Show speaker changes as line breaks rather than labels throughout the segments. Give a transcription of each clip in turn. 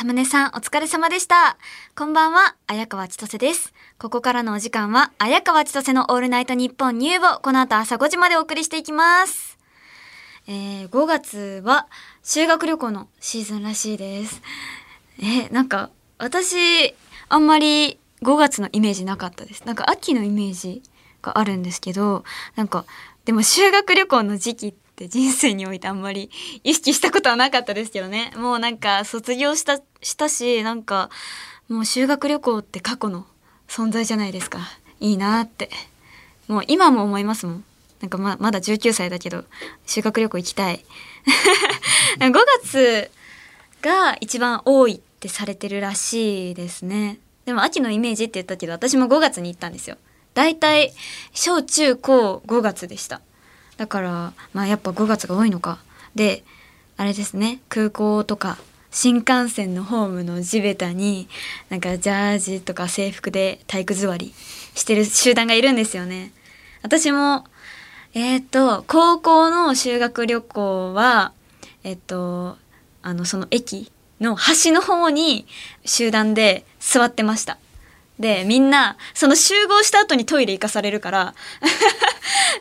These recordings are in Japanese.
サムネさんお疲れ様でした。こんばんは、綾川千歳です。ここからのお時間は、綾川千歳のオールナイトニッポンニューをこの後朝5時までお送りしていきます。えー、5月は修学旅行のシーズンらしいです。えーなんか、私、あんまり5月のイメージなかったです。なんか秋のイメージがあるんですけど、なんか、でも修学旅行の時期って人生においてあんまり意識したことはなかったですけどね。もうなんか卒業した、したし、なんか、もう修学旅行って過去の存在じゃないですか。いいなって。もう今も思いますもん。なんかままだ19歳だけど、修学旅行行きたい。5月が一番多いってされてるらしいですね。でも秋のイメージって言ったけど、私も5月に行ったんですよ。だいたい小中高5月でした。だから、まあやっぱ5月が多いのか。で、あれですね、空港とか新幹線のホームの地べたに、なんかジャージとか制服で体育座りしてる集団がいるんですよね。私も、えっ、と、高校の修学旅行は、えっ、と、あの、その駅の端の方に集団で座ってました。で、みんな、その集合した後にトイレ行かされるから、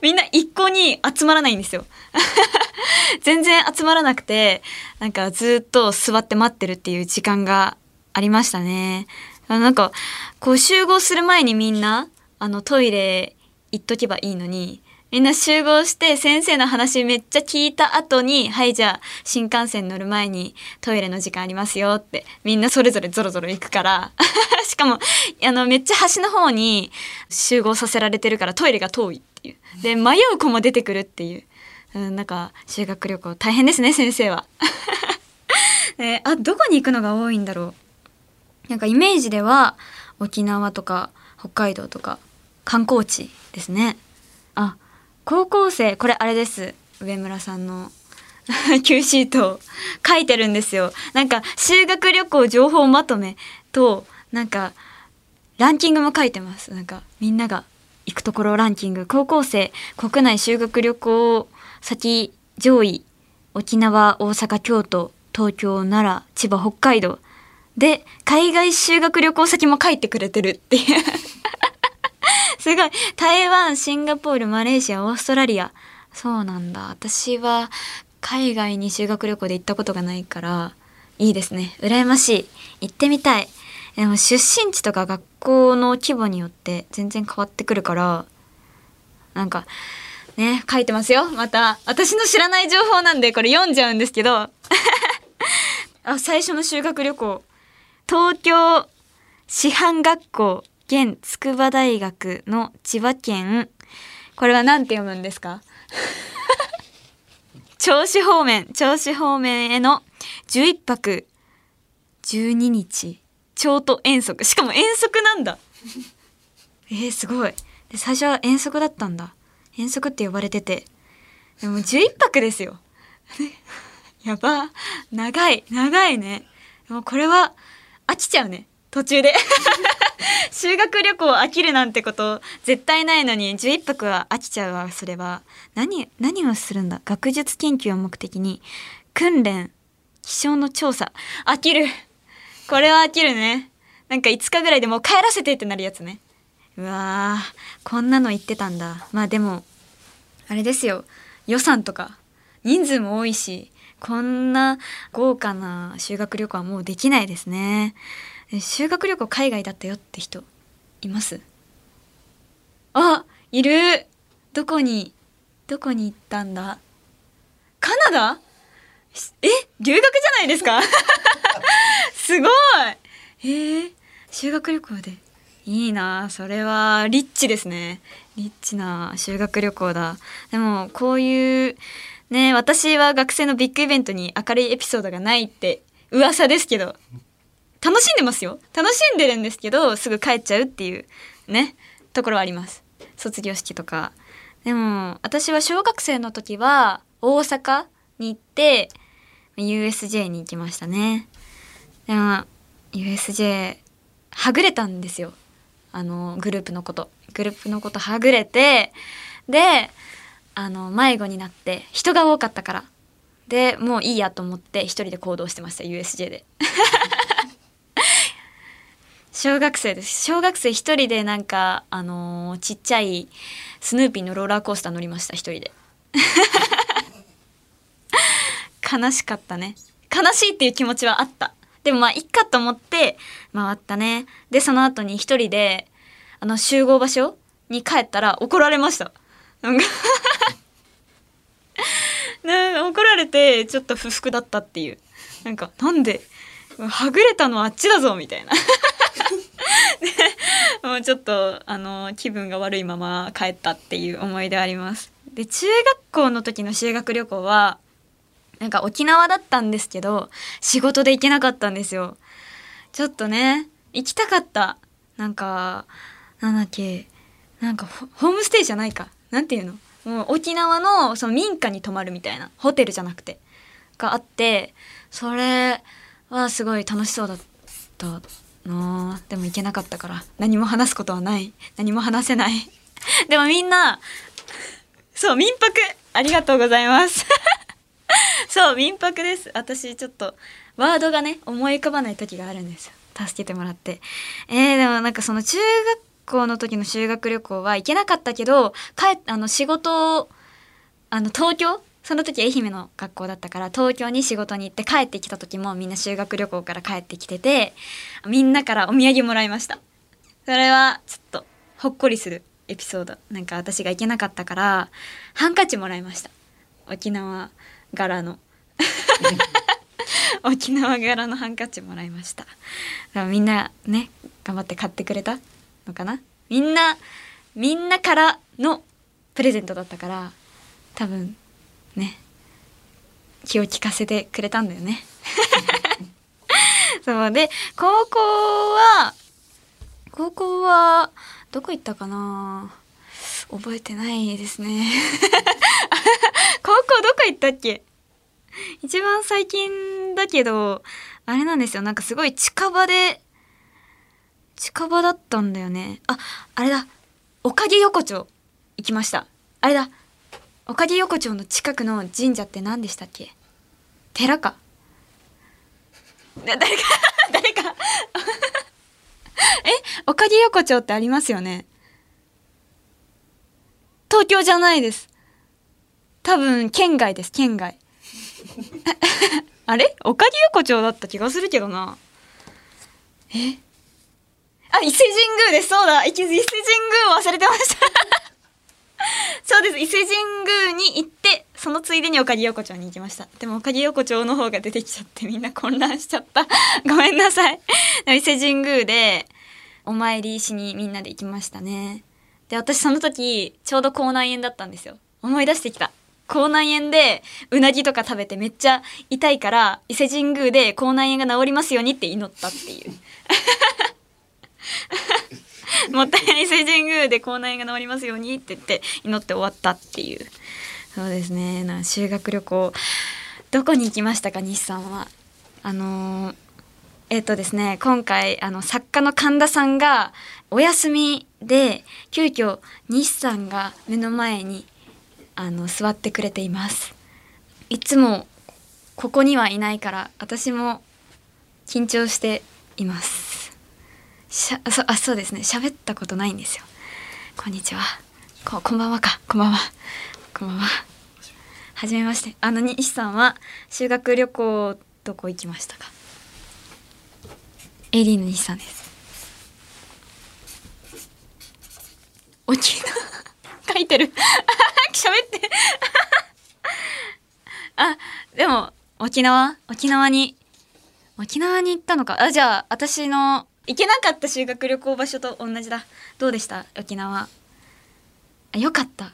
みんな一向に集まらないんですよ。全然集まらなくて、なんかずっと座って待ってるっていう時間がありましたね。なんか、こう集合する前にみんな、あのトイレ行っとけばいいのに、みんな集合して先生の話めっちゃ聞いた後に、はいじゃあ新幹線乗る前にトイレの時間ありますよって、みんなそれぞれゾロゾロ行くから、しかも、あのめっちゃ端の方に集合させられてるからトイレが遠いっていう。で、迷う子も出てくるっていう。うん、なんか修学旅行大変ですね、先生は。えあ、どこに行くのが多いんだろう。なんかイメージでは沖縄とか北海道とか観光地ですね。あ、高校生、これあれです。上村さんの Q シートを書いてるんですよ。なんか修学旅行情報まとめと、なんかランキングも書いてます。なんかみんなが行くところランキング。高校生、国内修学旅行先上位。沖縄、大阪、京都、東京、奈良、千葉、北海道。で、海外修学旅行先も書いてくれてるっていう。すごい。台湾、シンガポール、マレーシア、オーストラリア。そうなんだ。私は海外に修学旅行で行ったことがないから、いいですね。羨ましい。行ってみたい。でも出身地とか学校の規模によって全然変わってくるから、なんか、ね、書いてますよ。また。私の知らない情報なんでこれ読んじゃうんですけど。あ、最初の修学旅行。東京師範学校現筑波大学の千葉県。これは何て読むんですか？銚子方面、銚子方面への11泊12日、京都遠足。しかも遠足なんだ。えー、すごい。で、最初は遠足だったんだ。遠足って呼ばれてて。でも11泊ですよ。やば。長い。長いね。でもこれは飽きちゃうね。途中で。修学旅行飽きるなんてこと絶対ないのに11泊は飽きちゃうわそれは何何をするんだ？学術研究を目的に訓練気象の調査飽きるこれは飽きるね。なんか5日ぐらいでもう帰らせてってなるやつね。うわーこんなの言ってたんだ。まあでもあれですよ。予算とか。人数も多いしこんな豪華な修学旅行はもうできないですね。修学旅行海外だったよって人います？あいる。どこにどこに行ったんだ？カナダ？え留学じゃないですか？すごい。え、修学旅行で。いいな。それはリッチですね。リッチな修学旅行だ。でもこういうね私は学生のビッグイベントに明るいエピソードがないって噂ですけど。楽しんでますよ。楽しんでるんですけどすぐ帰っちゃうっていうねところはあります。卒業式とか。でも私は小学生の時は大阪に行って USJ に行きましたね。でも USJ はぐれたんですよ。あのグループのこと。グループのことはぐれてであの迷子になって人が多かったから。でもういいやと思って一人で行動してました USJ で。小学生です。小学生一人でなんかあのーちっちゃいスヌーピーのローラーコースター乗りました一人で。悲しかったね。悲しいっていう気持ちはあった。でもまあいっかと思って回ったね。でその後に一人であの集合場所に帰ったら怒られました。なんか 怒られてちょっと不服だったっていう。なんかなんではぐれたのはあっちだぞみたいな。でもうちょっとあの気分が悪いまま帰ったっていう思い出あります。で中学校の時の修学旅行はなんか沖縄だったんですけど仕事で行けなかったんですよ。ちょっとね行きたかった。なんかなんだっけなんかホームステイじゃないか。なんていうの？もう沖縄のその民家に泊まるみたいなホテルじゃなくて。があってそれはすごい楽しそうだったな。でも行けなかったから何も話すことはない。何も話せない。でもみんなそう民泊。ありがとうございます。そう民泊です。私ちょっとワードがね思い浮かばない時があるんですよ。助けてもらって。えー、でもなんかその中学校の時の修学旅行は行けなかったけど帰あの仕事をあの東京？その時愛媛の学校だったから東京に仕事に行って帰ってきた時もみんな修学旅行から帰ってきててみんなからお土産もらいました。それはちょっとほっこりするエピソード。なんか私が行けなかったからハンカチもらいました。沖縄。柄の。沖縄柄のハンカチもらいました。みんなね頑張って買ってくれたのかな？みんなみんなからのプレゼントだったから多分ね気を利かせてくれたんだよね。そうで高校は高校はどこ行ったかな？覚えてないですね。高校どこ行ったっけ？一番最近だけどあれなんですよ。なんかすごい近場で近場だったんだよね。ああれだ。おかげ横丁行きました。あれだ。おかげ横丁の近くの神社って何でしたっけ？寺か。誰か誰か。え？おかげ横丁ってありますよね。東京じゃないです。多分県外です県外。あれ？おかげ横丁だった気がするけどな。え？あ伊勢神宮です。そうだ。伊勢伊勢神宮忘れてました。そうです。伊勢神宮に行ってそのついでにおかげ横丁に行きました。でもおかげ横丁の方が出てきちゃってみんな混乱しちゃった。ごめんなさい。伊勢神宮でお参りしにみんなで行きましたね。で私その時ちょうど口内炎だったんですよ。思い出してきた。口内炎でうなぎとか食べてめっちゃ痛いから伊勢神宮で口内炎が治りますようにって祈ったっていう。もったいない伊勢神宮で口内炎が治りますようにって言って祈って終わったっていう。そうですね。な修学旅行どこに行きましたか西さんは。あのーえっ、とですね今回あの作家の神田さんがお休みで急遽西さんが目の前にあの座ってくれています。いつもここにはいないから私も緊張しています。しゃそあそうですね。喋ったことないんですよ。こんにちは。ここんばんはか。こんばんは。こんばんは。はじめまして。あの西さんは修学旅行どこ行きましたか？AD の西さんです。沖縄書いてる喋って。あでも沖縄？沖縄に。沖縄に行ったのか。あじゃあ私の行けなかった修学旅行場所と同じだ。どうでした？沖縄。あよかった。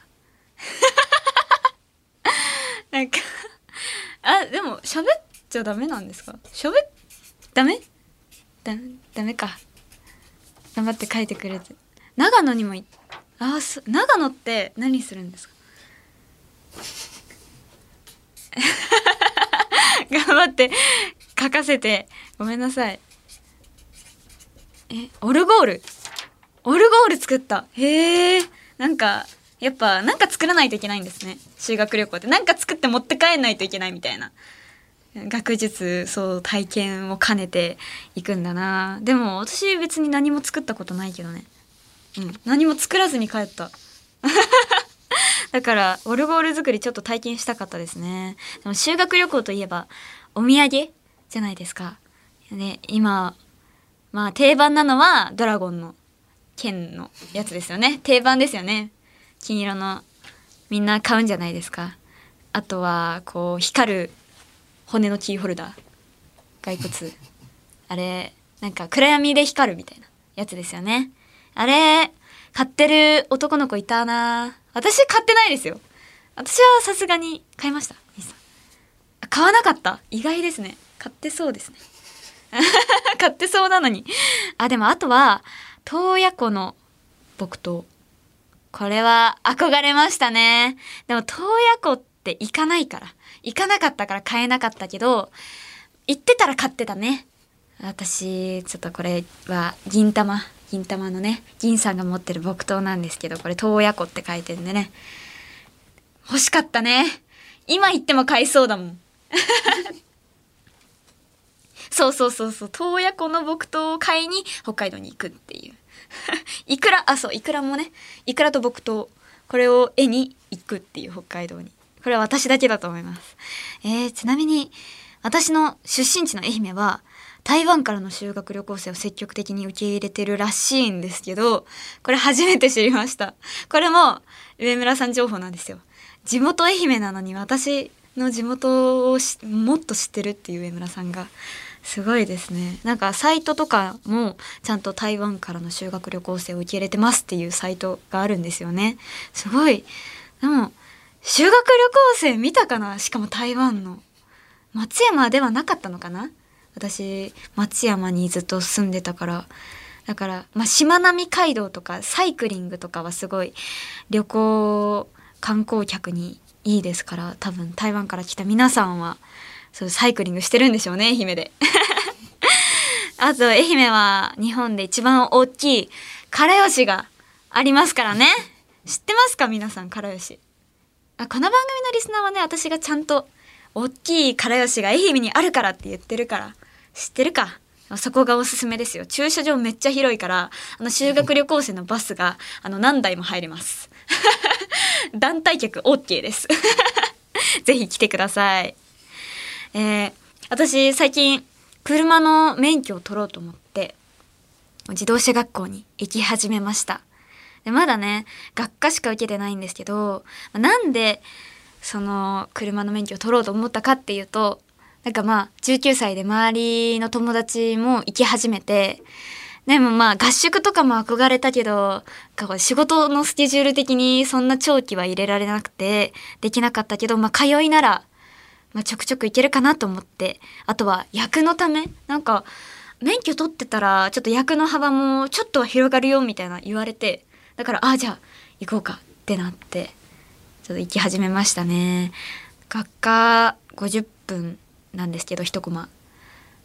なんかあでも喋っちゃダメなんですか？喋っダメ？ダメダメか。頑張って書いてくれて長野にも行っあそ長野って何するんですか？頑張って書かせて。ごめんなさい。えオルゴール？オルゴール作った。へえなんかやっぱなんか作らないといけないんですね。修学旅行ってなんか作って持って帰んないといけないみたいな。学術そう体験を兼ねていくんだな。でも私別に何も作ったことないけどね。うん。何も作らずに帰った。だからオルゴール作りちょっと体験したかったですね。でも修学旅行といえばお土産？じゃないですか。ね今まあ定番なのはドラゴンの剣のやつですよね。定番ですよね。金色のみんな買うんじゃないですか。あとはこう光る骨のキーホルダー。骸骨。あれなんか暗闇で光るみたいな。やつですよね。あれ買ってる男の子いたな。私買ってないですよ。私はさすがに買いました。買わなかった。意外ですね。買ってそうですね。買ってそうなのに。あでもあとは洞爺湖の木刀。これは憧れましたね。でも洞爺湖って行かないから行かなかったから買えなかったけど行ってたら買ってたね。私ちょっとこれは銀玉。銀玉のね銀さんが持ってる木刀なんですけどこれ洞爺湖って書いてるんでね。欲しかったね。今行っても買いそうだもん。そうそうそうそう。洞爺湖の木刀を買いに北海道に行くっていう。いくらあそういくらもねいくらと木刀これを絵に行くっていう北海道に。これは私だけだと思います。えー、ちなみに私の出身地の愛媛は台湾からの修学旅行生を積極的に受け入れてるらしいんですけどこれ初めて知りました。これも上村さん情報なんですよ。地元愛媛なのに私の地元をもっと知ってるっていう上村さんがすごいですね。なんかサイトとかもちゃんと台湾からの修学旅行生を受け入れてますっていうサイトがあるんですよね。すごい。でも修学旅行生見たかな？しかも台湾の。松山ではなかったのかな？私松山にずっと住んでたから。だから、まあ、しまなみ海道とかサイクリングとかはすごい旅行観光客にいいですから多分台湾から来た皆さんはそうサイクリングしてるんでしょうね愛媛で。あと愛媛は日本で一番大きいからよしがありますからね。知ってますか？皆さんからよし。あこの番組のリスナーはね私がちゃんと大きいからよしが愛媛にあるからって言ってるから知ってるか？そこがおすすめですよ。駐車場めっちゃ広いからあの修学旅行生のバスがあの何台も入ります。団体客 OK です。ぜひ来てください。えー、私最近車の免許を取ろうと思って自動車学校に行き始めました。でまだね学科しか受けてないんですけどなんでその車の免許を取ろうと思ったかっていうとなんかまあ19歳で周りの友達も行き始めてでもまあ合宿とかも憧れたけど仕事のスケジュール的にそんな長期は入れられなくてできなかったけどまあ通いなら、まあ、ちょくちょく行けるかなと思ってあとは役のためなんか免許取ってたらちょっと役の幅もちょっとは広がるよみたいな言われてだからああじゃあ行こうかってなってちょっと行き始めましたね。学科50分なんですけど一コマ、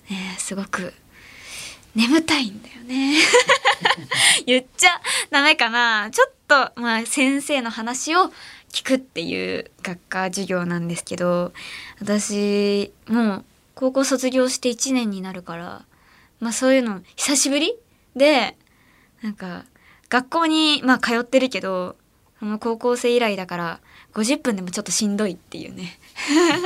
ね、すごく眠たいんだよね。言っちゃダメかな。ちょっとまあ先生の話を聞くっていう学科授業なんですけど私もう高校卒業して1年になるからまあそういうの久しぶりでなんか学校にまあ通ってるけどその高校生以来だから50分でもちょっとしんどいっていうね。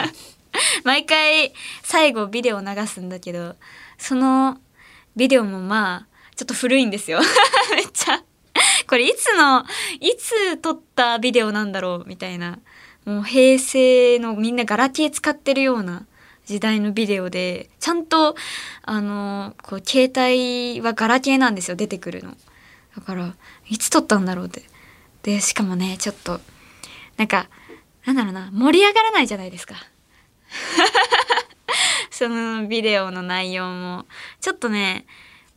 毎回最後ビデオ流すんだけどそのビデオもまあちょっと古いんですよ。めっちゃ。これいつのいつ撮ったビデオなんだろうみたいな。もう平成のみんなガラケー使ってるような時代のビデオでちゃんとあのこう携帯はガラケーなんですよ出てくるの。だからいつ撮ったんだろうって。でしかもねちょっとなんかなんだろうな盛り上がらないじゃないですか。そのビデオの内容も。ちょっとね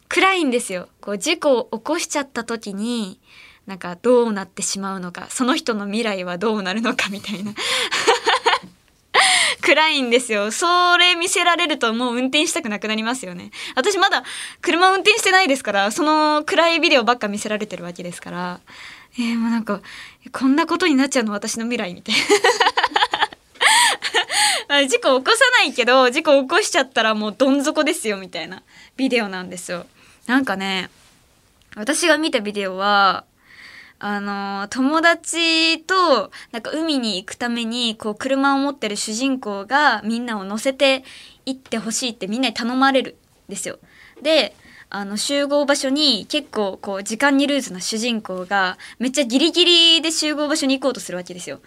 暗いんですよ。こう事故を起こしちゃった時になんかどうなってしまうのか。その人の未来はどうなるのかみたいな。暗いんですよ。それ見せられるともう運転したくなくなりますよね。私まだ車運転してないですからその暗いビデオばっか見せられてるわけですから。えー、もうなんかこんなことになっちゃうの私の未来みたいな。事故起こさないけど事故起こしちゃったらもうどん底ですよみたいなビデオなんですよ。なんかね私が見たビデオはあの友達となんか海に行くためにこう車を持ってる主人公がみんなを乗せて行ってほしいってみんなに頼まれるんですよ。であの集合場所に結構こう時間にルーズな主人公がめっちゃギリギリで集合場所に行こうとするわけですよ。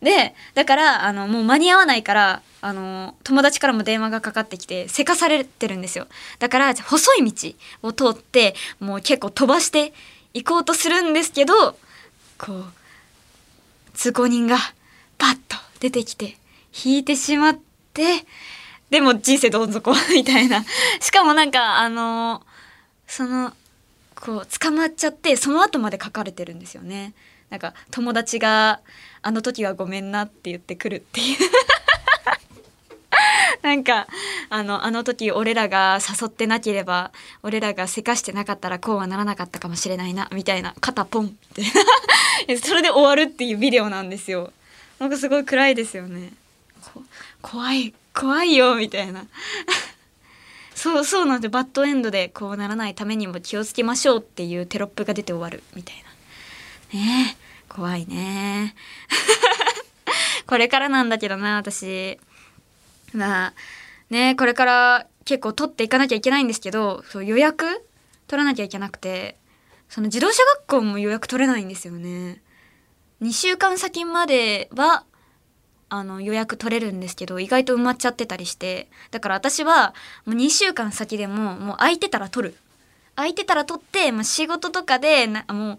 でだからあのもう間に合わないからあの友達からも電話がかかってきてせかされてるんですよだから細い道を通ってもう結構飛ばして行こうとするんですけどこう通行人がパッと出てきて引いてしまってでも人生どん底みたいな。しかもなんかあのそのこう捕まっちゃってその後まで書かれてるんですよね。なんか友達が「あの時はごめんな」って言ってくるっていう。なんかあのあの時俺らが誘ってなければ俺らがせかしてなかったらこうはならなかったかもしれないなみたいな肩ポンって。それで終わるっていうビデオなんですよ。なんかすごい暗いですよね。怖い怖いよみたいな。そうそうなんでバッドエンドでこうならないためにも気をつけましょうっていうテロップが出て終わるみたいな。ねえ怖いね。これからなんだけどな私。まあねこれから結構取っていかなきゃいけないんですけどそう予約取らなきゃいけなくてその自動車学校も予約取れないんですよね。2週間先まではあの予約取れるんですけど意外と埋まっちゃってたりして。だから私はもう2週間先でももう空いてたら取る。空いてたら取って、まあ、仕事とかでなも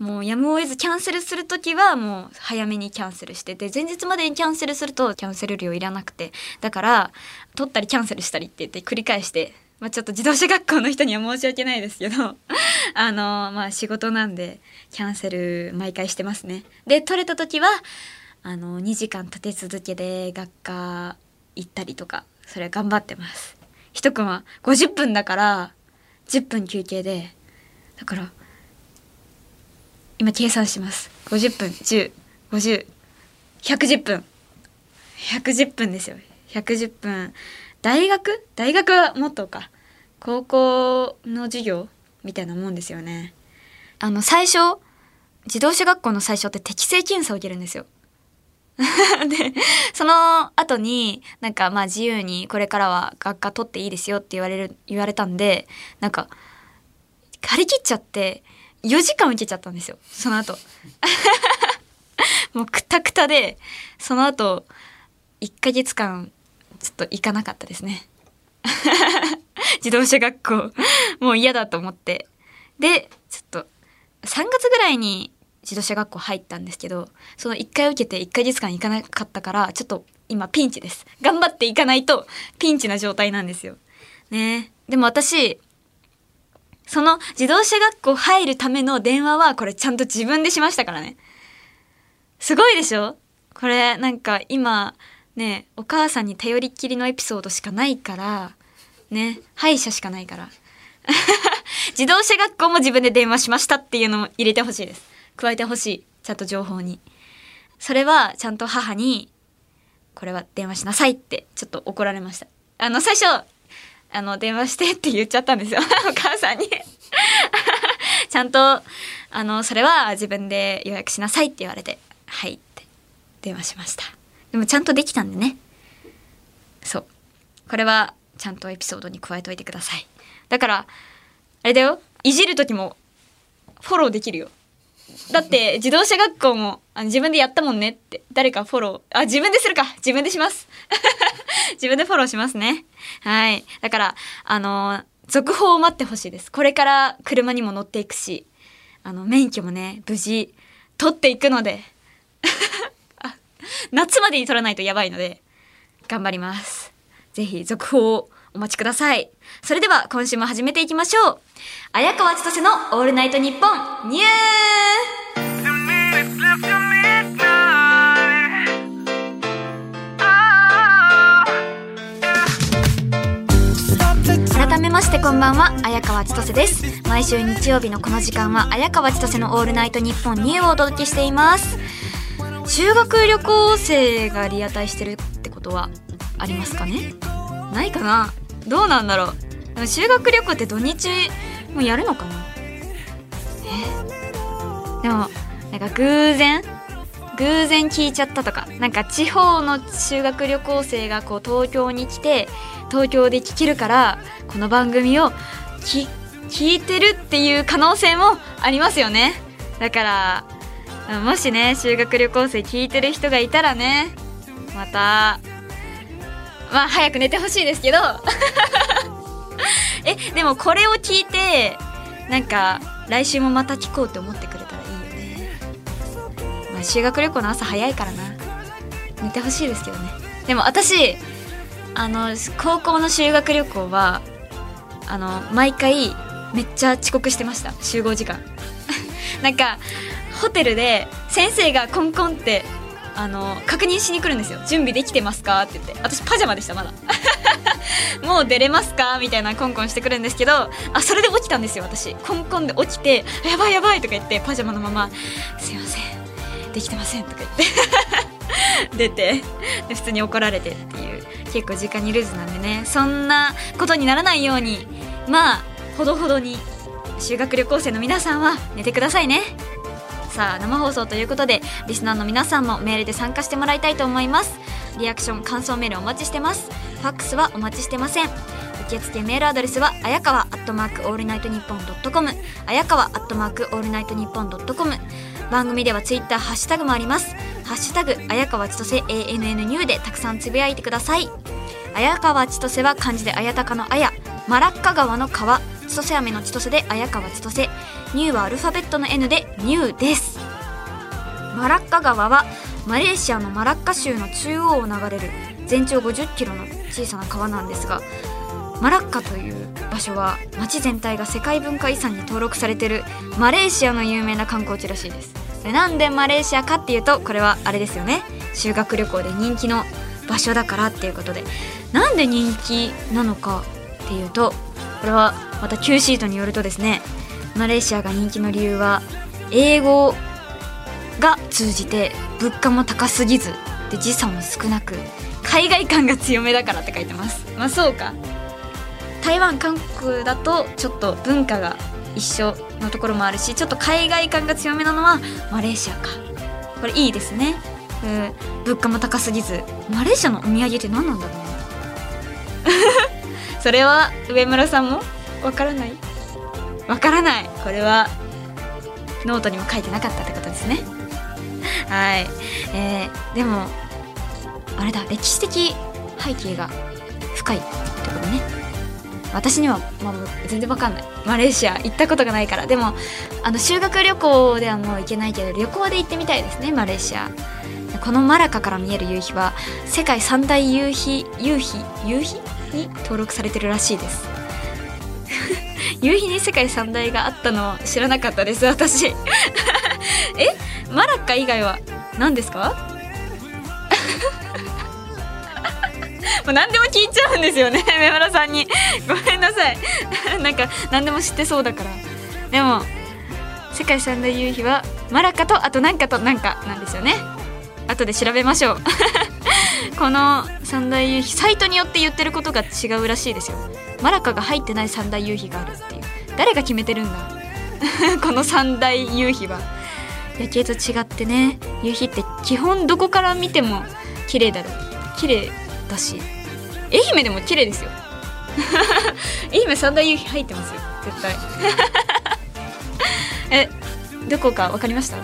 うもうやむを得ずキャンセルする時はもう早めにキャンセルしてで前日までにキャンセルするとキャンセル料いらなくてだから取ったりキャンセルしたりって言って繰り返して、まあ、ちょっと自動車学校の人には申し訳ないですけど あのまあ仕事なんでキャンセル毎回してますね。で取れた時はあの2時間立て続けで学科行ったりとかそれは頑張ってます一組は50分だから10分休憩でだから今計算します。50分1050110分。110分ですよ。110分。大学？大学はもっとか。高校の授業みたいなもんですよね。あの最初自動車学校の最初って適正検査を受けるんですよ。でその後になんかまあ自由にこれからは学科取っていいですよって言われる言われたんでなんか張り切っちゃって4時間受けちゃったんですよその後。もうくたくたでその後1ヶ月間ちょっと行かなかったですね。自動車学校。もう嫌だと思って。でちょっと3月ぐらいに自動車学校入ったんですけどその1回受けて1ヶ月間行かなかったからちょっと今ピンチです。頑張っていかないとピンチな状態なんですよ。ね。でも私その自動車学校入るための電話はこれちゃんと自分でしましたからね。すごいでしょ？これなんか今ねお母さんに頼りっきりのエピソードしかないからね。歯医者しかないから。自動車学校も自分で電話しましたっていうのも入れてほしいです。加えてほしいちゃんと情報に。それはちゃんと母にこれは電話しなさいってちょっと怒られました。あの最初あの電話してって言っちゃったんですよ。お母さんに。ちゃんとあのそれは自分で予約しなさいって言われてはいって電話しました。でもちゃんとできたんでね。そう。これはちゃんとエピソードに加えといてください。だからあれだよ。いじる時もフォローできるよ。だって自動車学校もあの自分でやったもんねって。誰かフォロー。あ自分でするか。自分でします。自分でフォローしますね。はい。だからあの続報を待ってほしいです。これから車にも乗っていくし。あの免許もね無事取っていくので。夏までに取らないとやばいので頑張ります。ぜひ続報をお待ちください。それでは今週も始めていきましょう。綾川千歳のオールナイトニッポンニュー。改めましてこんばんは綾川千歳です。毎週日曜日のこの時間は綾川千歳のオールナイトニッポンニューをお届けしています。修学旅行生がリアタイしてるってことはありますかね？ないかな？どうなんだろう。修学旅行って土日もやるのかな。え？でもなんか偶然？偶然聞いちゃったとか。なんか地方の修学旅行生がこう東京に来て東京で聞けるからこの番組を聞いてるっていう可能性もありますよね。だからもしね修学旅行生聞いてる人がいたらねまたまあ早く寝てほしいですけど。えでもこれを聞いてなんか来週もまた聞こうって思ってくれたらいいよね、まあ、修学旅行の朝早いからな。寝てほしいですけどね。でも私あの高校の修学旅行はあの毎回めっちゃ遅刻してました。集合時間。なんかホテルで先生がコンコンってあの確認しに来るんですよ。準備できてますか？って言って。私パジャマでしたまだ。もう出れますか？みたいなコンコンしてくるんですけどあそれで起きたんですよ私。コンコンで起きてやばいやばいとか言ってパジャマのまますいません。できてませんとか言って。出て。で普通に怒られてっていう。結構時間にルーズなんでね。そんなことにならないように。まあほどほどに修学旅行生の皆さんは寝てくださいね。さあ生放送ということでリスナーの皆さんもメールで参加してもらいたいと思います。リアクション感想メールお待ちしてます。ファックスはお待ちしてません。受付メールアドレスはあやかわアットマークオールナイトニッポンドットコム。あやかわアットマークオールナイトニッポンドットコム。番組ではツイッターハッシュタグもあります。ハッシュタグあやかわちとせ ANN ニューでたくさんつぶやいてください。綾川千歳は漢字で綾鷹の綾マラッカ川の川。千歳飴の千歳で綾川千歳。ニューはアルファベットの N でニューです。マラッカ川はマレーシアのマラッカ州の中央を流れる全長50キロの小さな川なんですがマラッカという場所は町全体が世界文化遺産に登録されてるマレーシアの有名な観光地らしいです。でなんでマレーシアかっていうとこれはあれですよね。修学旅行で人気の場所だからっていうことで。なんで人気なのかっていうとこれはまた Q シートによるとですねマレーシアが人気の理由は英語が通じて物価も高すぎずで時差も少なく海外感が強めだからって書いてます。まあそうか。台湾韓国だとちょっと文化が一緒のところもあるしちょっと海外感が強めなのはマレーシアか。これいいですね。うん。物価も高すぎずマレーシアのお土産って何なんだろうね。それは上村さんも？わからない。わからない。これはノートにも書いてなかったってことですね。はい。えー、でもあれだ。歴史的背景が深いってことね。私には、まあ、全然わかんない。マレーシア行ったことがないから。でもあの修学旅行ではもう行けないけど旅行で行ってみたいですねマレーシア。このマラッカから見える夕日は世界三大夕日夕日？夕日？に登録されてるらしいです。夕日に世界三大があったの知らなかったです私。え？マラッカ以外は何ですか？もう何でも聞いちゃうんですよね 目村さんに。ごめんなさい。なんか何でも知ってそうだから。でも世界三大夕日はマラカとあと何かと何かなんですよね。後で調べましょう。この三大夕日サイトによって言ってることが違うらしいですよ。マラカが入ってない三大夕日があるっていう。誰が決めてるんだ？この三大夕日は。夜景と違ってね夕日って基本どこから見ても綺麗だろ綺麗だし愛媛でも綺麗ですよ。愛媛三大夕日入ってますよ。絶対。えどこか分かりました？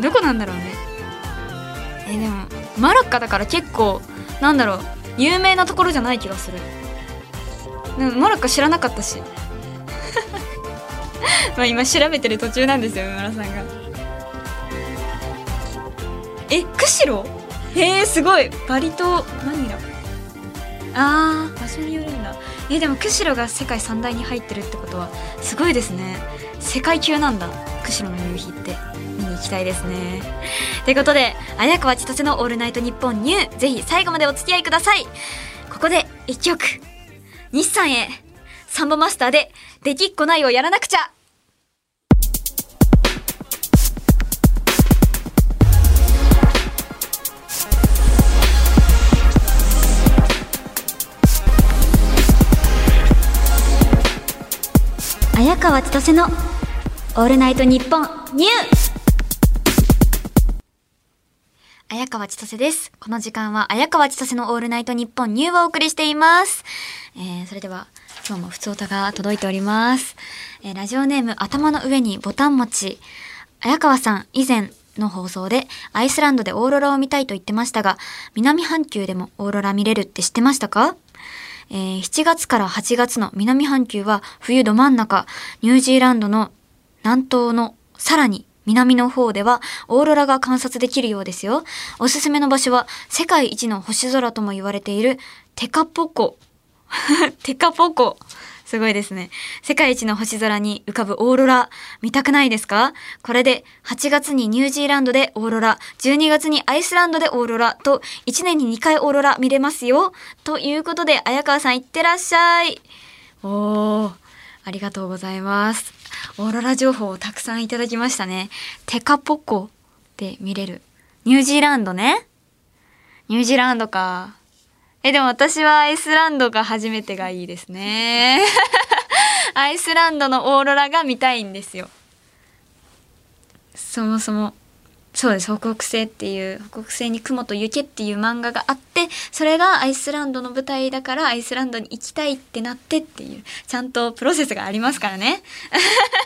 どこなんだろうね。えでもマラッカだから結構なんだろう有名なところじゃない気がする。でもマラッカ知らなかったし。まあ今調べてる途中なんですよ村さんが。え釧路？へえすごい。バリ島。マニラあー場所によるんだ。えでも釧路が世界三大に入ってるってことはすごいですね。世界級なんだ釧路の夕日って。期待ですね。ということで綾川千歳の「オールナイトニッポンニュー」ぜひ最後までお付き合いください。ここで1曲。日産へ。サンボマスターで「できっこないをやらなくちゃ」綾川千歳の「オールナイトニッポンニュー」綾川千歳です。この時間は綾川千歳のオールナイトニッポンニューをお送りしています。えー、それでは今日も普通歌が届いております。えー、ラジオネーム頭の上にボタン持ち。綾川さん以前の放送でアイスランドでオーロラを見たいと言ってましたが、南半球でもオーロラ見れるって知ってましたか？えー7月から8月の南半球は冬ど真ん中、ニュージーランドの南東のさらに南の方ではオーロラが観察できるようですよ。おすすめの場所は世界一の星空とも言われているテカポコ。テカポコ。すごいですね。世界一の星空に浮かぶオーロラ、見たくないですか？これで8月にニュージーランドでオーロラ、12月にアイスランドでオーロラと1年に2回オーロラ見れますよ。ということで、綾川さんいってらっしゃい。おー、ありがとうございます。オーロラ情報をたくさんいただきましたね。テカポコで見れる。ニュージーランドね。ニュージーランドか。え、でも私はアイスランドが初めてがいいですね。アイスランドのオーロラが見たいんですよ。そもそも。そうです。北北西っていう、北北西に雲と雪っていう漫画があって、それがアイスランドの舞台だからアイスランドに行きたいってなってっていう、ちゃんとプロセスがありますからね。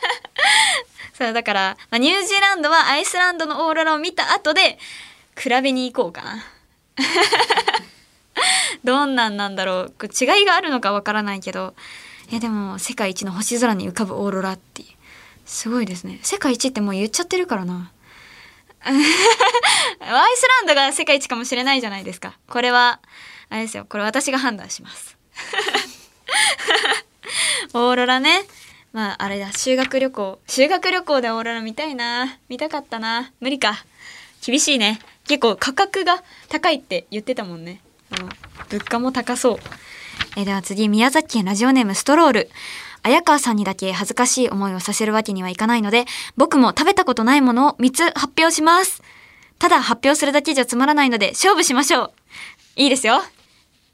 そう、だから、まあ、ニュージーランドはアイスランドのオーロラを見た後で、比べに行こうかな。どんなんなんだろう。違いがあるのかわからないけど、え、でも、世界一の星空に浮かぶオーロラっていう。すごいですね。世界一ってもう言っちゃってるからな。アイスランドが世界一かもしれないじゃないですか。これは、あれですよ。これ私が判断します。オーロラね。まあ、あれだ。修学旅行。修学旅行でオーロラ見たいな。見たかったな。無理か。厳しいね。結構価格が高いって言ってたもんね。物価も高そう。えでは次、宮崎県ラジオネームストロール。綾川さんにだけ恥ずかしい思いをさせるわけにはいかないので、僕も食べたことないものを3つ発表します。ただ発表するだけじゃつまらないので、勝負しましょう。いいですよ。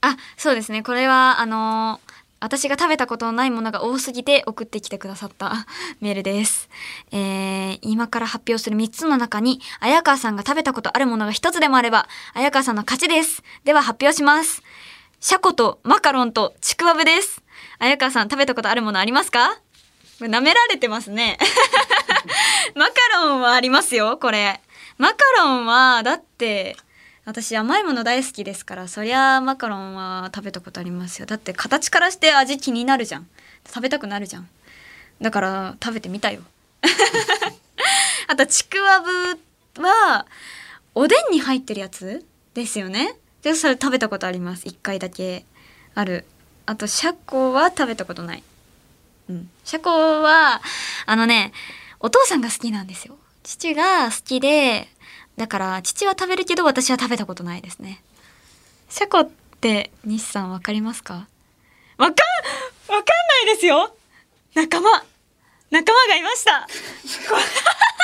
あ、そうですね。これは、あのー私が食べたことのないものが多すぎて送ってきてくださった メールです。えー、今から発表する3つの中に、綾川さんが食べたことあるものが1つでもあれば、綾川さんの勝ちです。では発表します。シャコとマカロンとちくわぶです。綾川さん食べたことあるものありますか？舐められてますね。マカロンはありますよ、これ。マカロンは、だって、私甘いもの大好きですから、そりゃマカロンは食べたことありますよ。だって形からして味気になるじゃん。食べたくなるじゃん。だから食べてみたよ。あとちくわぶは、おでんに入ってるやつですよね。で、それ食べたことあります。一回だけある。あと、シャコは食べたことない。うん。シャコは、あのね、お父さんが好きなんですよ。父が好きで、だから父は食べるけど私は食べたことないですね。シャコって西さんわかりますか？わかん、わかんないですよ仲間仲間がいました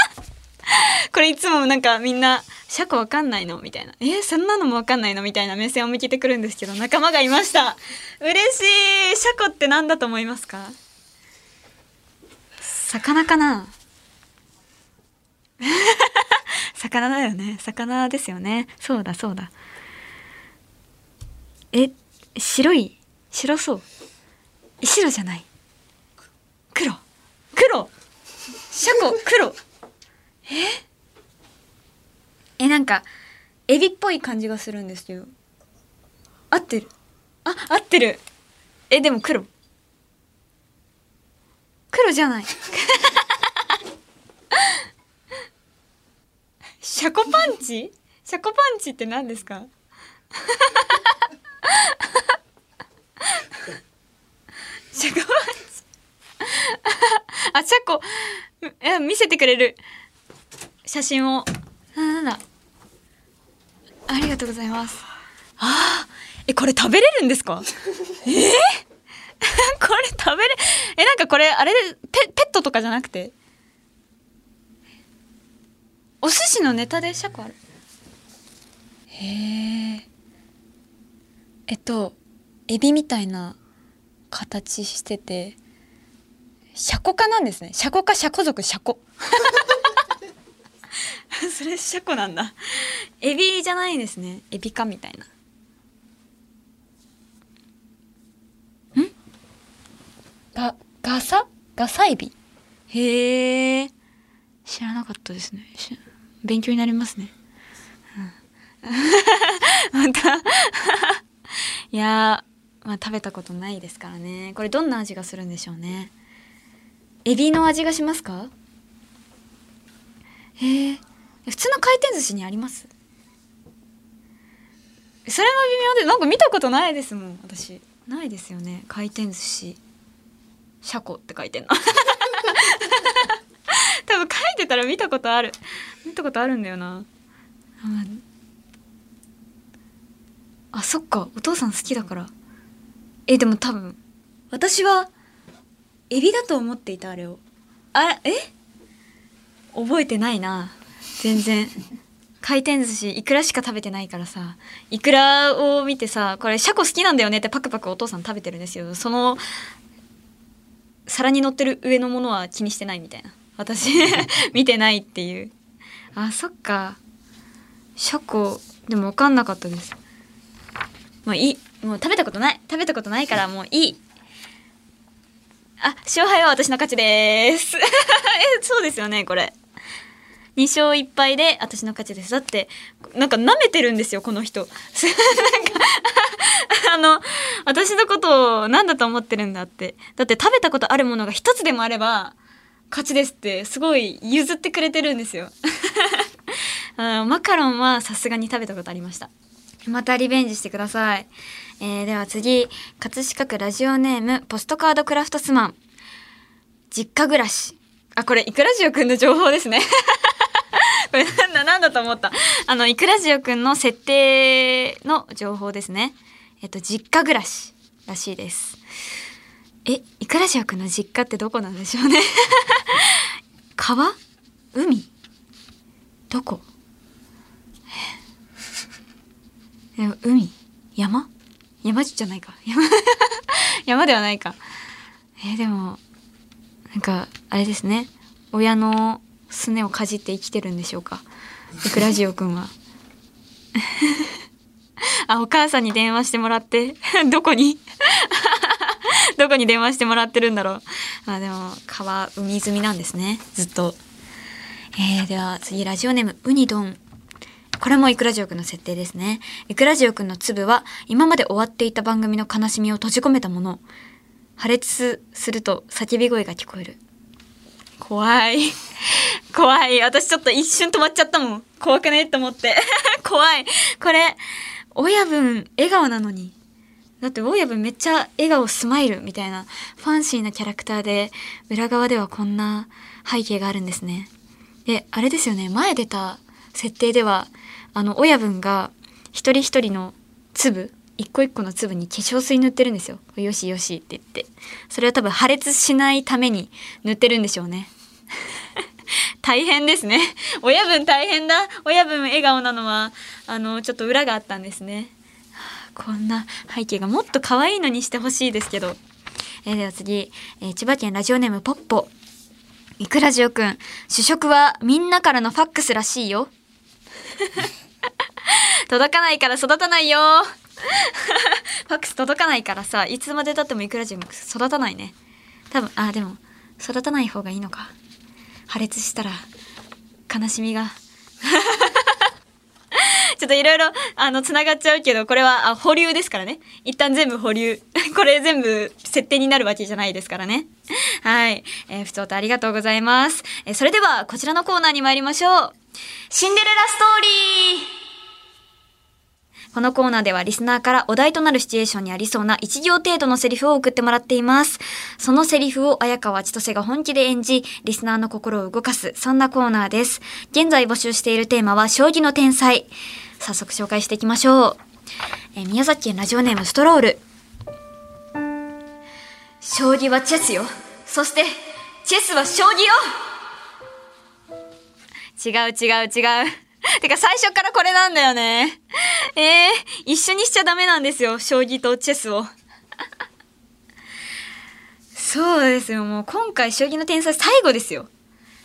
これいつもなんかみんな「シャコわかんないの?」みたいな「えーそんなのもわかんないの?」みたいな目線を向けてくるんですけど仲間がいました。嬉しい。シャコって何だと思いますか？魚かな？魚だよね。魚ですよね。そうだそうだ。え白い？白そう。白じゃない。黒。黒。シャコ黒。え？えなんかエビっぽい感じがするんですけど。合ってる？あ合ってる。えでも黒。黒じゃない。シャコパンチ？シャコパンチって何ですか？シャコパンチ。あシャコ。見せてくれる。写真を。あなんだ。ありがとうございます。あーえこれ食べれるんですか？え？ー、これ食べれえなんかこれあれペペットとかじゃなくて？お寿司のネタでシャコある。へええっとエビみたいな形しててシャコ科なんですね。シャコ科シャコ族シャコ それシャコなんだ。エビじゃないですね。エビ科みたいな。ん？ガガサ？ガサエビ？へえ知らなかったですね。勉強になりますね、うん、また。いやまあ食べたことないですからね。これどんな味がするんでしょうね。エビの味がしますか？へえ普通の回転寿司にあります？それも微妙でなんか見たことないですもん。私ないですよね。回転寿司。車庫って書いてんの。多分書いてたら見たことある。見たことあるんだよな。あそっか。お父さん好きだから。えでも多分私はエビだと思っていたあれを。あえ？覚えてないな。全然。回転寿司いくらしか食べてないからさ。いくらを見てさこれシャコ好きなんだよねってパクパクお父さん食べてるんですよその皿に乗ってる上のものは気にしてないみたいな。私 見てないっていう。あそっか。シャコでも分かんなかったです。もういい。もう食べたことない。食べたことないからもういい。あ勝敗は私の勝ちです。えそうですよねこれ2勝1敗で私の勝ちです。だってなんか舐めてるんですよこの人。なんかあの私のことを何だと思ってるんだって。だって食べたことあるものが一つでもあれば勝ちですってすごい譲ってくれてるんですよ。マカロンはさすがに食べたことありました。またリベンジしてください、えー、では次。葛飾区ラジオネームポストカードクラフトスマン。実家暮らし。あこれイクラジオくんの情報ですね。これなんだなんだと思った。あのイクラジオくんの設定の情報ですね。えっと実家暮らしらしいです。えイクラジオくんの実家ってどこなんでしょうね。川？海？どこ？え海？山？山じゃないか。山 山ではないか。えでもなんかあれですね。親のすねをかじって生きてるんでしょうか？イクラジオくんは。あお母さんに電話してもらって。どこに？どこに電話してもらってるんだろう。あでも川海済みなんですね。ずっと。えー、では次ラジオネームウニドン。これもイクラジオくんの設定ですね。イクラジオくんの粒は今まで終わっていた番組の悲しみを閉じ込めたもの。破裂すると叫び声が聞こえる。怖い。怖い。私ちょっと一瞬止まっちゃったもん。怖くね？って思って。怖い。これ、親分笑顔なのに。だって親分めっちゃ笑顔スマイルみたいなファンシーなキャラクターで裏側ではこんな背景があるんですね。で、あれですよね。前出た設定ではあの親分が一人一人の粒一個一個の粒に化粧水塗ってるんですよ。よしよしって言って。それは多分破裂しないために塗ってるんでしょうね。大変ですね。親分大変だ。親分笑顔なのは、あの、ちょっと裏があったんですね。こんな背景がもっと可愛いのにしてほしいですけど。えー、では次、えー、千葉県ラジオネームポッポ。いくラジオくん、主食はみんなからのファックスらしいよ。届かないから育たないよ ファックス届かないからさいつまでたってもいくらじも育たないね。多分あでも育たない方がいいのか。破裂したら悲しみが。ちょっといろいろあのつながっちゃうけどこれはあ保留ですからね。一旦全部保留。これ全部設定になるわけじゃないですからね。はい、えー、ふつおたありがとうございます、えー、それではこちらのコーナーに参りましょう。シンデレラストーリー。このコーナーではリスナーからお題となるシチュエーションにありそうな1行程度のセリフを送ってもらっています。そのセリフを綾川千歳が本気で演じ、リスナーの心を動かす、そんなコーナーです。現在募集しているテーマは、将棋の天才。早速紹介していきましょう。え宮崎県ラジオネームストロール。将棋はチェスよ。そして、チェスは将棋よ違う違う違う。てか最初からこれなんだよね。えー、一緒にしちゃダメなんですよ。将棋とチェスを。そうですよ。もう今回将棋の天才最後ですよ。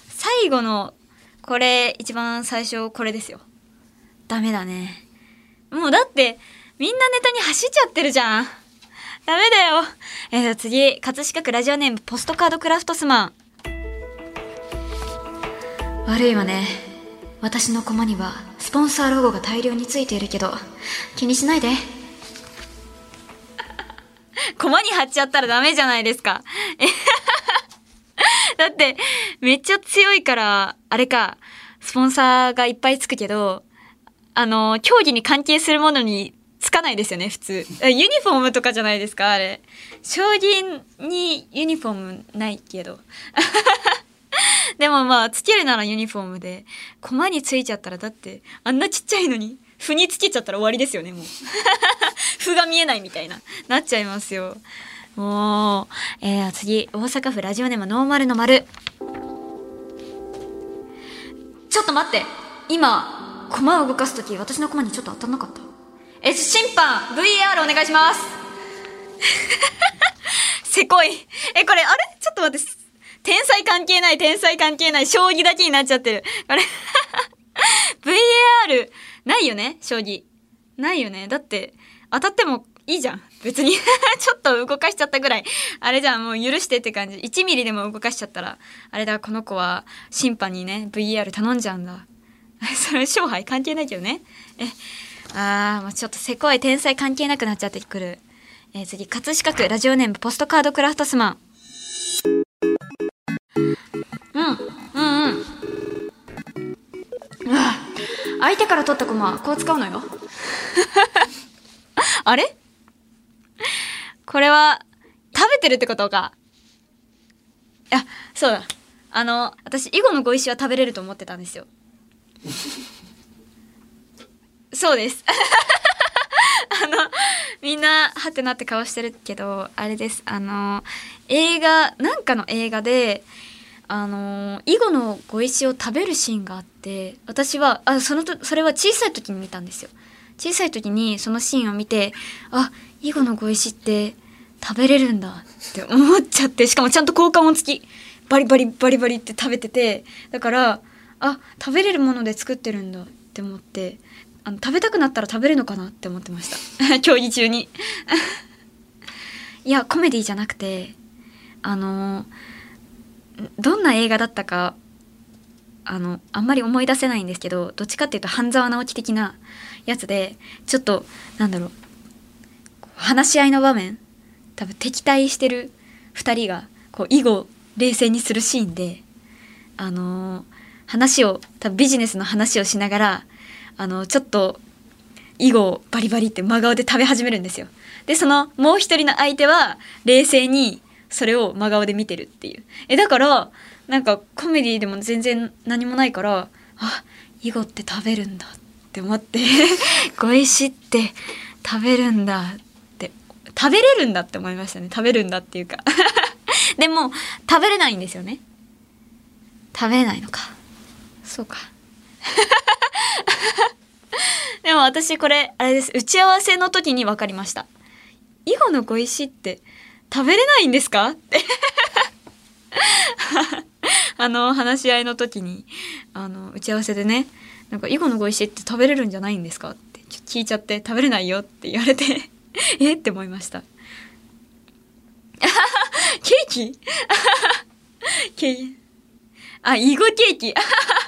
最後のこれ一番最初これですよ。ダメだね。もうだってみんなネタに走っちゃってるじゃん。ダメだよ。えー、次葛飾区ラジオネームポストカードクラフトスマン。悪いわね。私の駒にはスポンサーロゴが大量についているけど気にしないで。駒に貼っちゃったらダメじゃないですか。だってめっちゃ強いからあれかスポンサーがいっぱいつくけどあの競技に関係するものにつかないですよね普通。ユニフォームとかじゃないですかあれ。将棋にユニフォームないけど。でもまあつけるならユニフォームで駒についちゃったらだってあんなちっちゃいのに歩につけちゃったら終わりですよねもう。歩が見えないみたいななっちゃいますよ。もうえー、次大阪府ラジオネームノーマルの丸。ちょっと待って今駒を動かす時私の駒にちょっと当たんなかった？え審判 VR お願いします。せこい。えこれあれ？ちょっと待って天才関係ない、天才関係ない、将棋だけになっちゃってる。あれ ?VAR ないよね？将棋。ないよね？だって、当たってもいいじゃん。別に ちょっと動かしちゃったぐらい。あれじゃん、もう許してって感じ。1ミリでも動かしちゃったら、あれだ、この子は審判にね、VAR 頼んじゃうんだ。それ勝敗関係ないけどね。え、あー、もうちょっとせこい天才関係なくなっちゃってくる。えー、次、葛飾区ラジオネームポストカードクラフトスマン。相手から取った駒こう使うのよ。あれ？これは食べてるってことか？いやそう。だあの私囲碁の碁石は食べれると思ってたんですよ。そうです。あのみんなはてなって顔してるけどあれです。あの映画なんかの映画であの囲碁の碁石を食べるシーンがあって私はあそのとそれは小さい時に見たんですよ。小さい時にそのシーンを見てあ囲碁の碁石って食べれるんだって思っちゃってしかもちゃんと効果音付きバリバリバリバリって食べててだからあ食べれるもので作ってるんだって思ってあの食べたくなったら食べるのかなって思ってました。競技中に。いやコメディじゃなくてあのどんな映画だったかあのあんまり思い出せないんですけどどっちかっていうと半沢直樹的なやつでちょっとなんだろう話し合いの場面多分敵対してる2人がこう以後冷静にするシーンであの、話を多分ビジネスの話をしながらあのちょっと囲碁バリバリって真顔で食べ始めるんですよ。でそのもう一人の相手は冷静にそれを真顔で見てるっていう。えだからなんかコメディでも全然何もないからあ囲碁って食べるんだって思って 碁石って食べるんだって食べれるんだって思いましたね。食べるんだっていうか。でも食べれないんですよね。食べれないのか。そうか。でも私これあれです。打ち合わせの時に分かりました。囲碁の碁石って食べれないんですか？って。あの話し合いの時にあの打ち合わせでねなんか囲碁の碁石って食べれるんじゃないんですか？って。聞いちゃって食べれないよって言われて え？って思いました。ケーキ？ケーキ？あ、囲碁ケーキ。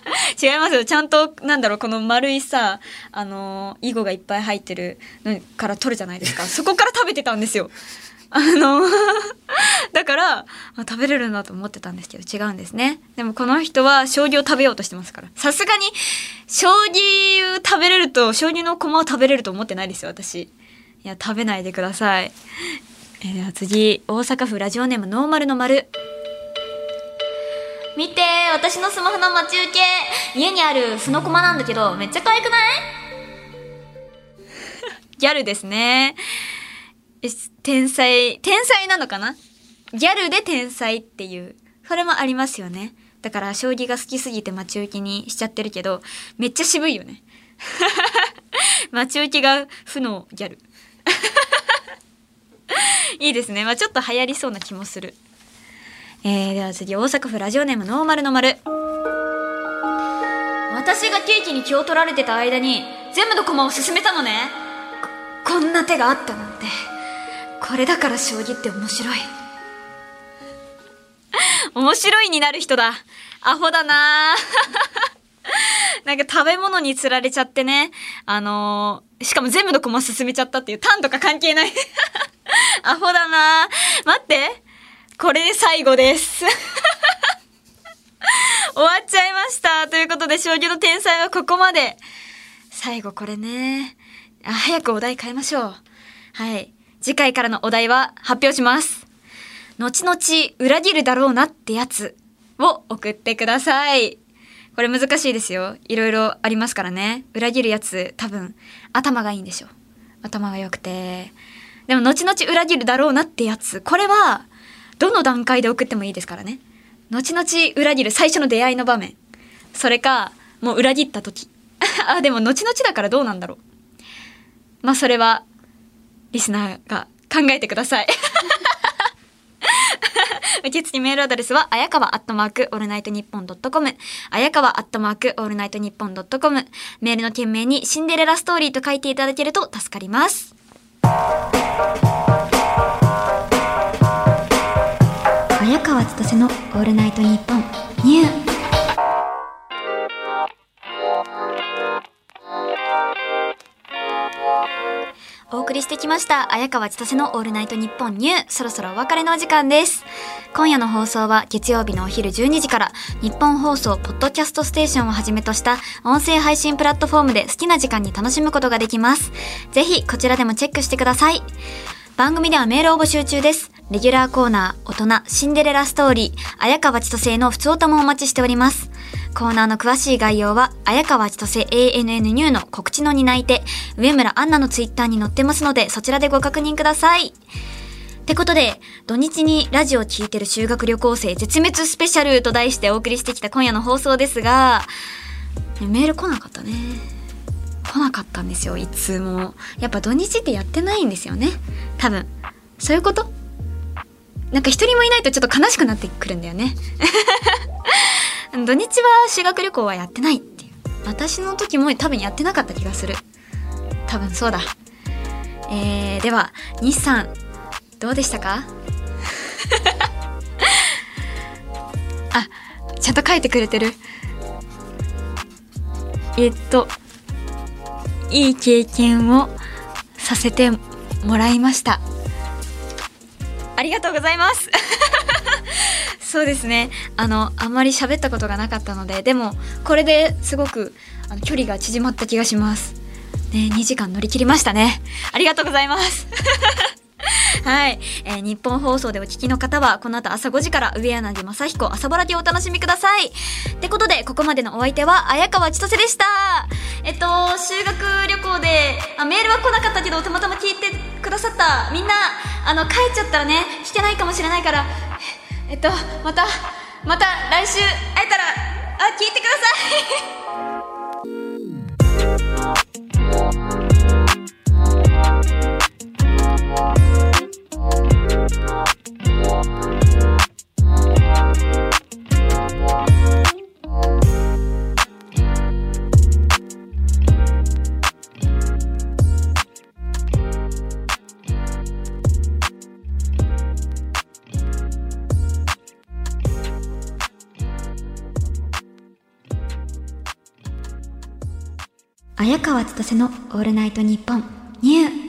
違いますよ。ちゃんと、なんだろう、この丸いさ、あの囲碁がいっぱい入ってるのから取るじゃないですか。そこから食べてたんですよ。あの だから、まあ、食べれるんだと思ってたんですけど違うんですねでもこの人は将棋を食べようとしてますからさすがに将棋を食べれると将棋の駒を食べれると思ってないですよ私いや食べないでください、えー、では次大阪府ラジオネームノーマルの丸見て私のスマホの待ち受け家にある歩の駒なんだけどめっちゃ可愛くない？ギャルですね天才、天才なのかな？ギャルで天才っていう。それもありますよね。だから将棋が好きすぎて待ち受けにしちゃってるけど、めっちゃ渋いよね。待ち受けが負のギャル。いいですね。まあちょっと流行りそうな気もする。えー、では次、大阪府ラジオネームノーマルの丸。私がケーキに気を取られてた間に、全部の駒を進めたのね。こ、こんな手があったなんて。これだから将棋って面白い。面白いになる人だ。アホだな なんか食べ物に釣られちゃってね。あのー、しかも全部の駒進めちゃったっていう、タンとか関係ない。アホだな待って。これで最後です。終わっちゃいました。ということで、将棋の天才はここまで。最後これね。あ、早くお題変えましょう。はい。次回からのお題は発表します。後々裏切るだろうなってやつを送ってください。これ難しいですよ。いろいろありますからね。裏切るやつ多分頭がいいんでしょう。頭が良くて。でも後々裏切るだろうなってやつ。これはどの段階で送ってもいいですからね。後々裏切る最初の出会いの場面。それか、もう裏切った時。あ、でも後々だからどうなんだろう。まあそれは、リスナーが考えてください。受付メールアドレスは、あやかわアットマークオールナイトニッポンドットコム、あやかわアットマークオールナイトニッポンドットコム、メールの件名にシンデレラストーリーと書いていただけると助かります。綾川千歳のオールナイトニッポンニューお送りしてきました。綾川千歳のオールナイトニッポンニュー。そろそろお別れのお時間です。今夜の放送は月曜日のお昼12時から日本放送ポッドキャストステーションをはじめとした音声配信プラットフォームで好きな時間に楽しむことができます。ぜひこちらでもチェックしてください。番組ではメールを募集中です。レギュラーコーナー、大人、シンデレラストーリー、綾川千歳の普通歌もお待ちしております。コーナーの詳しい概要は、綾川千歳 ANN ニューの告知の担い手、上村アンナのツイッターに載ってますので、そちらでご確認ください。ってことで、土日にラジオを聴いてる修学旅行生絶滅スペシャルと題してお送りしてきた今夜の放送ですが、メール来なかったね。来なかったんですよ、いつも。やっぱ土日ってやってないんですよね。多分。そういうこと？なんか一人もいないとちょっと悲しくなってくるんだよね。土日は修学旅行はやってないっていう。私の時も多分やってなかった気がする。多分そうだ。えー、では、西さん、どうでしたか？あ、ちゃんと書いてくれてる。えっと、いい経験をさせてもらいました。ございます。そうですね。あのあんまり喋ったことがなかったのででもこれですごくあの距離が縮まった気がします。ね2時間乗り切りましたね。ありがとうございます。はい、えー、日本放送でお聞きの方はこの後朝5時から上柳正彦朝ぼらでお楽しみください。ってことでここまでのお相手は綾川千歳でした。えっと修学旅行であメールは来なかったけどたまたま聞いてくださった。みんなあの帰っちゃったらね聞けないかもしれないからえっとまたまた来週会えたらあ聞いてください。綾川千歳のオールナイトニッポンニュー。